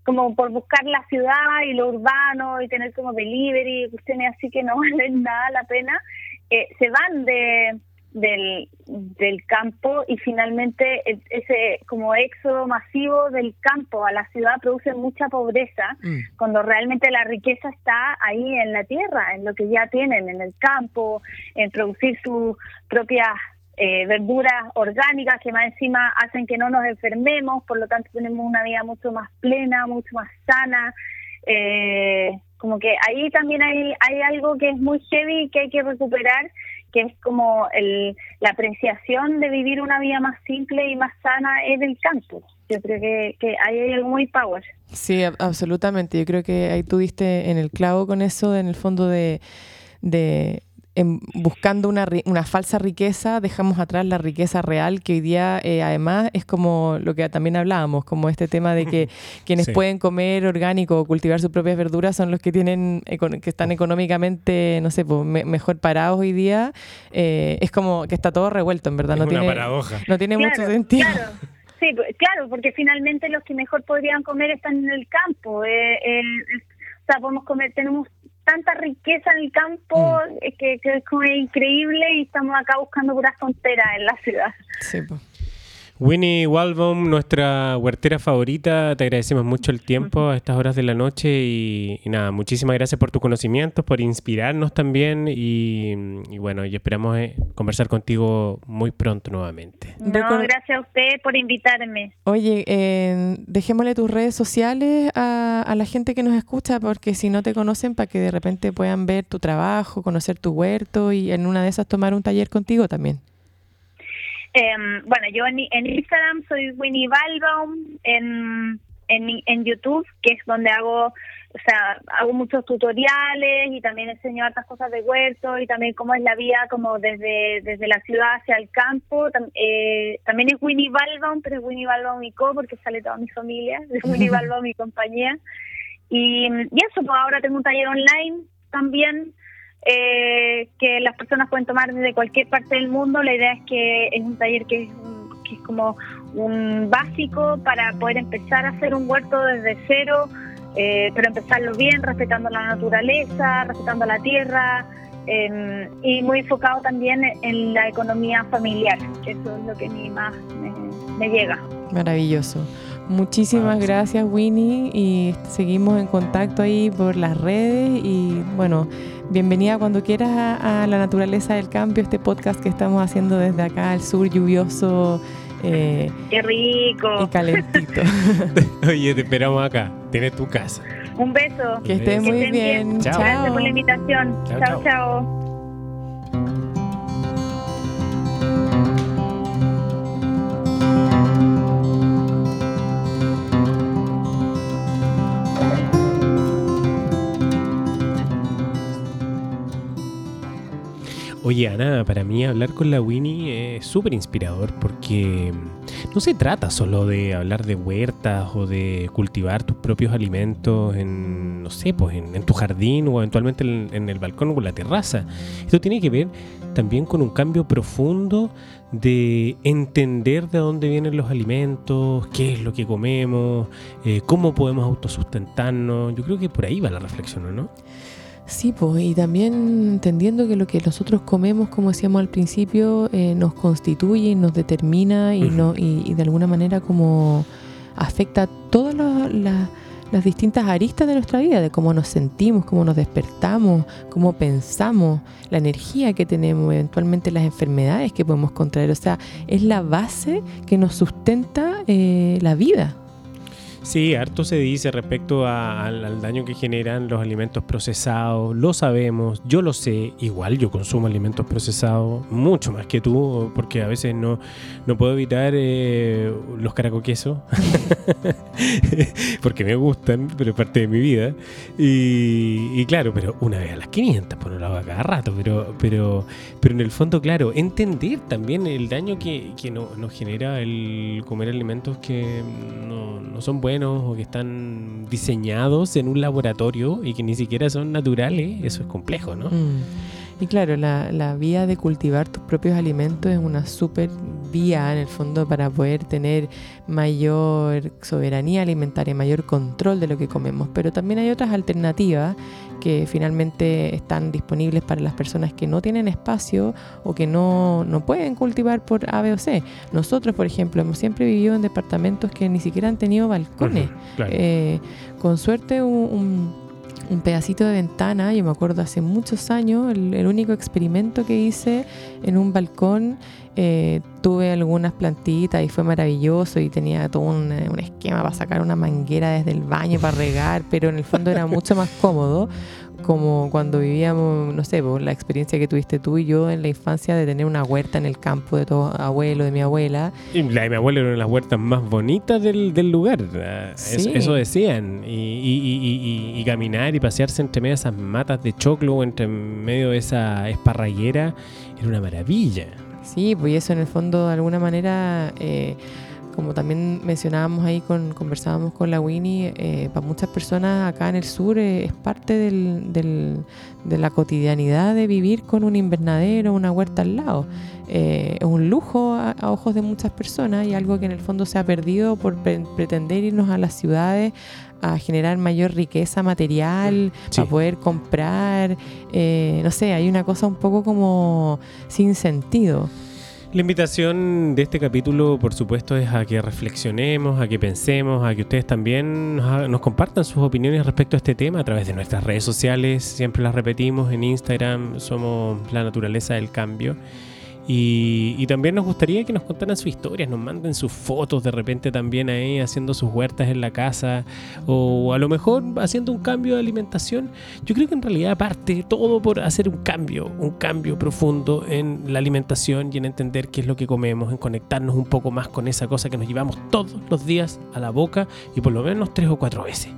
como por buscar la ciudad y lo urbano y tener como delivery, cuestiones así que no valen nada la pena, eh, se van de del, del campo y finalmente ese como éxodo masivo del campo a la ciudad produce mucha pobreza mm. cuando realmente la riqueza está ahí en la tierra, en lo que ya tienen, en el campo, en producir sus propias eh, verduras orgánicas que más encima hacen que no nos enfermemos, por lo tanto tenemos una vida mucho más plena, mucho más sana. Eh, como que ahí también hay, hay algo que es muy heavy que hay que recuperar, que es como el, la apreciación de vivir una vida más simple y más sana es del campo. Yo creo que, que ahí hay algo muy power. Sí, absolutamente. Yo creo que ahí tú diste en el clavo con eso, en el fondo de, de buscando una, una, falsa riqueza, dejamos atrás la riqueza real que hoy día eh, además es como lo que también hablábamos, como este tema de que quienes pueden comer orgánico o cultivar sus propias verduras son los que tienen que están económicamente, no sé, pues, mejor parados hoy día. Eh, es como que está todo revuelto, en verdad. no tiene, No tiene mucho sentido. Claro. Sí, pues, claro, porque finalmente los que mejor podrían comer están en el campo. Eh, o sea, podemos comer, tenemos tanta riqueza en el campo mm. que, es como increíble y estamos acá buscando puras tonteras en la ciudad. Sí, Winnie Walbaum, nuestra huertera favorita, te agradecemos mucho el tiempo a estas horas de la noche y, nada, muchísimas gracias por tus conocimientos, por inspirarnos también y, bueno, y esperamos eh, conversar contigo muy pronto nuevamente. No, gracias a usted por invitarme. Oye, eh, dejémosle tus redes sociales a, a la gente que nos escucha porque si no te conocen, para que de repente puedan ver tu trabajo, conocer tu huerto y en una de esas tomar un taller contigo también. Em, bueno, yo en, Instagram soy Winnie Balbaum, en, en, en YouTube, que es donde hago, o sea, hago muchos tutoriales y también enseño otras cosas de huerto y también cómo es la vida como desde, desde la ciudad hacia el campo. Eh, también es Winnie Balbaum, pero es Winnie Balbaum y Co, porque sale toda mi familia, es Winnie Balbaum y compañía. Y, y eso, pues ahora tengo un taller online también eh, que las personas pueden tomar desde cualquier parte del mundo. La idea es que es un taller que es, que es como un básico para poder empezar a hacer un huerto desde cero, eh, pero empezarlo bien, respetando la naturaleza, respetando la tierra. Em, y muy enfocado también en la economía familiar, que eso es lo que a mí más me llega. Maravilloso. Muchísimas gracias Winnie y seguimos en contacto ahí por las redes y bueno, bienvenida cuando quieras a, la naturaleza del cambio, este podcast que estamos haciendo desde acá al sur lluvioso. Eh, ¡Qué rico! Y calentito. Oye, te esperamos acá, tienes tu casa. Un beso. Que estés muy bien. Chao. Gracias por la invitación. chao. chao. Oye, Ana, para mí hablar con la Winnie es súper inspirador porque no se trata solo de hablar de huertas o de cultivar tus propios alimentos en, no sé, pues en, tu jardín o eventualmente en, el balcón o en la terraza. Esto tiene que ver también con un cambio profundo de entender de dónde vienen los alimentos, qué es lo que comemos, eh, cómo podemos autosustentarnos. Yo creo que por ahí va la reflexión, ¿no? Sí, pues, y también entendiendo que lo que nosotros comemos, como decíamos al principio, eh, nos constituye y nos determina y, no, y, de alguna manera como afecta todas las distintas aristas de nuestra vida, de cómo nos sentimos, cómo nos despertamos, cómo pensamos, la energía que tenemos, eventualmente las enfermedades que podemos contraer. O sea, es la base que nos sustenta eh, la vida. Sí, harto se dice respecto al, daño que generan los alimentos procesados. Lo sabemos, yo lo sé. Igual yo consumo alimentos procesados mucho más que tú, porque a veces no, no puedo evitar eh, los caracoquesos, porque me gustan, pero es parte de mi vida. Y, claro, pero una vez a las 500, pues no lo hago cada rato, pero, pero, pero en el fondo, claro, entender también el daño que, que nos genera el comer alimentos que no, no son buenos o que están diseñados en un laboratorio y que ni siquiera son naturales, eso es complejo, ¿no? Mm. Y claro, la, la, vía de cultivar tus propios alimentos es una súper vía en el fondo para poder tener mayor soberanía alimentaria, mayor control de lo que comemos. Pero también hay otras alternativas que finalmente están disponibles para las personas que no tienen espacio o que no, no pueden cultivar por A, B o C. Nosotros, por ejemplo, hemos siempre vivido en departamentos que ni siquiera han tenido balcones. Eh, con suerte un un pedacito de ventana, yo me acuerdo hace muchos años, el, único experimento que hice en un balcón, eh, tuve algunas plantitas y fue maravilloso y tenía todo un, un, esquema para sacar una manguera desde el baño para regar, pero en el fondo era mucho más cómodo como cuando vivíamos, no sé, la experiencia que tuviste tú y yo en la infancia de tener una huerta en el campo de tu abuelo, de mi abuela. Y la de mi abuela era una de las huertas más bonitas del, del lugar, eso, decían. Y, caminar y pasearse entre medio de esas matas de choclo, entre medio de esa esparraguera, era una maravilla. Sí, pues eso en el fondo de alguna manera... Eh, como también mencionábamos ahí, con, conversábamos con la Winnie, eh, para muchas personas acá en el sur eh, es parte del, del, de la cotidianidad de vivir con un invernadero, una huerta al lado. Eh, es un lujo a, ojos de muchas personas y algo que en el fondo se ha perdido por pretender irnos a las ciudades a generar mayor riqueza material, para poder comprar. no sé, hay una cosa un poco como sin sentido. La invitación de este capítulo, por supuesto, es a que reflexionemos, a que pensemos, a que ustedes también nos, compartan sus opiniones respecto a este tema a través de nuestras redes sociales. Siempre las repetimos en Instagram, somos la naturaleza del cambio. Y, también nos gustaría que nos contaran sus historias, nos manden sus fotos de repente también ahí haciendo sus huertas en la casa o a lo mejor haciendo un cambio de alimentación. Yo creo que en realidad parte todo por hacer un cambio, un cambio profundo en la alimentación y en entender qué es lo que comemos, en conectarnos un poco más con esa cosa que nos llevamos todos los días a la boca y por lo menos tres o cuatro veces.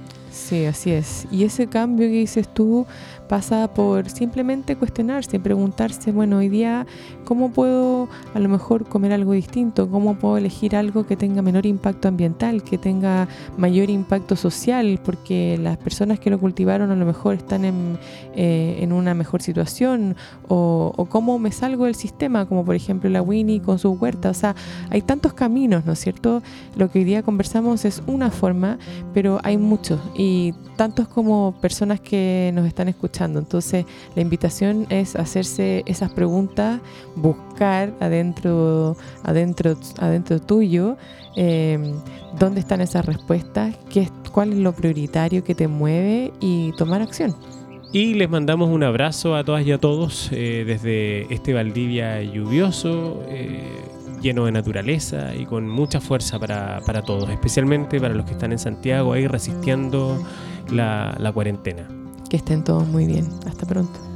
Sí, así es. Y ese cambio que dices tú pasa por simplemente cuestionarse, preguntarse, bueno, hoy día, ¿cómo puedo a lo mejor comer algo distinto? ¿Cómo puedo elegir algo que tenga menor impacto ambiental, que tenga mayor impacto social? Porque las personas que lo cultivaron a lo mejor están en, eh, una mejor situación. O, cómo me salgo del sistema, como por ejemplo la Winnie con su huerta. O sea, hay tantos caminos, ¿no es cierto? Lo que hoy día conversamos es una forma, pero hay muchos. Y tantos como personas que nos están escuchando. Entonces, la invitación es hacerse esas preguntas, buscar adentro, adentro, adentro tuyo em, dónde están esas respuestas, qué, cuál es lo prioritario que te mueve y tomar acción. Y les mandamos un abrazo a todas y a todos eh, desde este Valdivia lluvioso. Eh, lleno de naturaleza y con mucha fuerza para, para todos, especialmente para los que están en Santiago ahí resistiendo la, la cuarentena. Que estén todos muy bien. Hasta pronto.